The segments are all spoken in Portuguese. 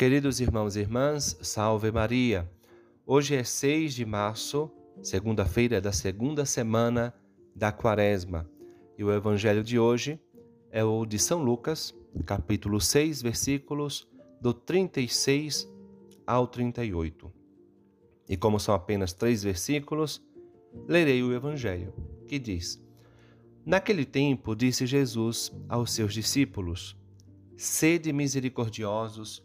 Queridos irmãos e irmãs, salve Maria. Hoje é 6 de março, segunda-feira da segunda semana da Quaresma. E o evangelho de hoje é o de São Lucas, capítulo 6, versículos do 36 ao 38. E como são apenas três versículos, lerei o evangelho, que diz: Naquele tempo disse Jesus aos seus discípulos: Sede misericordiosos,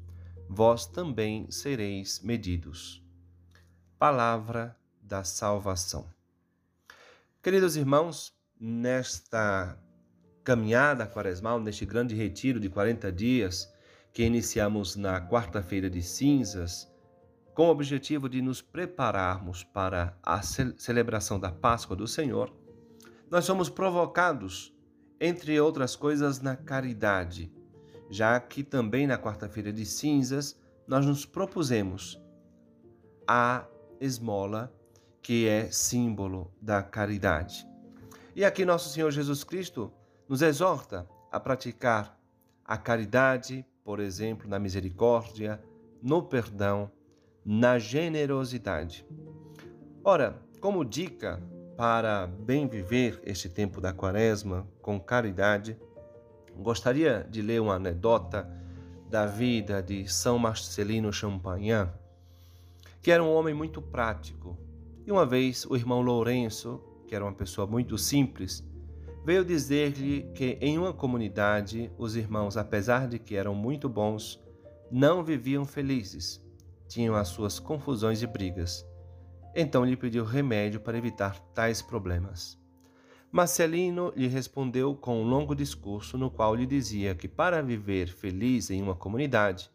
vós também sereis medidos. Palavra da salvação. Queridos irmãos, nesta caminhada quaresmal, neste grande retiro de 40 dias que iniciamos na quarta-feira de cinzas, com o objetivo de nos prepararmos para a celebração da Páscoa do Senhor, nós somos provocados, entre outras coisas, na caridade já que também na quarta-feira de cinzas nós nos propusemos a esmola, que é símbolo da caridade. E aqui nosso Senhor Jesus Cristo nos exorta a praticar a caridade, por exemplo, na misericórdia, no perdão, na generosidade. Ora, como dica para bem viver este tempo da quaresma com caridade, Gostaria de ler uma anedota da vida de São Marcelino Champagnat, que era um homem muito prático. E uma vez o irmão Lourenço, que era uma pessoa muito simples, veio dizer-lhe que em uma comunidade os irmãos, apesar de que eram muito bons, não viviam felizes, tinham as suas confusões e brigas. Então lhe pediu remédio para evitar tais problemas. Marcelino lhe respondeu com um longo discurso no qual lhe dizia que para viver feliz em uma comunidade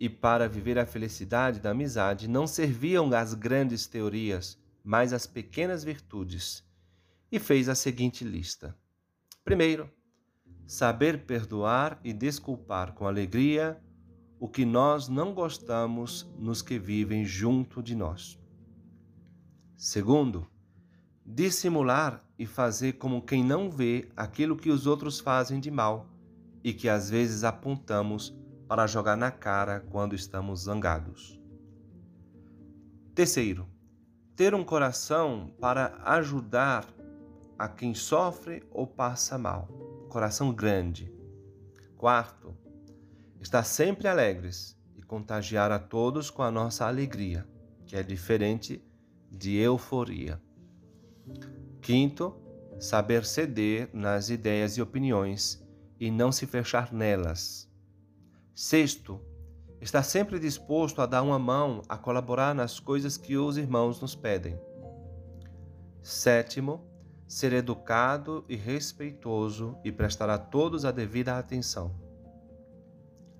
e para viver a felicidade da amizade não serviam as grandes teorias, mas as pequenas virtudes. E fez a seguinte lista: primeiro, saber perdoar e desculpar com alegria o que nós não gostamos nos que vivem junto de nós. Segundo, dissimular e fazer como quem não vê aquilo que os outros fazem de mal e que às vezes apontamos para jogar na cara quando estamos zangados. Terceiro, ter um coração para ajudar a quem sofre ou passa mal. Coração grande. Quarto, estar sempre alegres e contagiar a todos com a nossa alegria, que é diferente de euforia. Quinto, saber ceder nas ideias e opiniões e não se fechar nelas. Sexto, estar sempre disposto a dar uma mão a colaborar nas coisas que os irmãos nos pedem. Sétimo, ser educado e respeitoso e prestar a todos a devida atenção.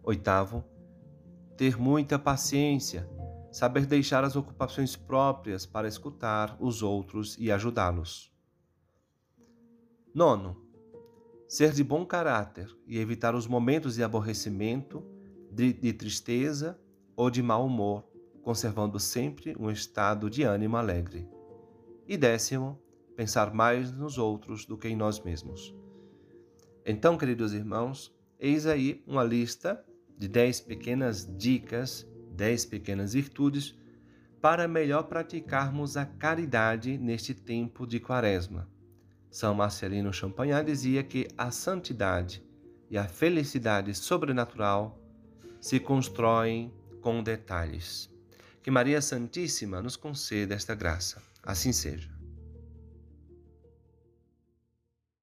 Oitavo, ter muita paciência saber deixar as ocupações próprias para escutar os outros e ajudá-los. Nono, ser de bom caráter e evitar os momentos de aborrecimento, de, de tristeza ou de mau humor, conservando sempre um estado de ânimo alegre. E décimo, pensar mais nos outros do que em nós mesmos. Então, queridos irmãos, eis aí uma lista de dez pequenas dicas dez pequenas virtudes para melhor praticarmos a caridade neste tempo de Quaresma. São Marcelino Champagnat dizia que a santidade e a felicidade sobrenatural se constroem com detalhes. Que Maria Santíssima nos conceda esta graça. Assim seja.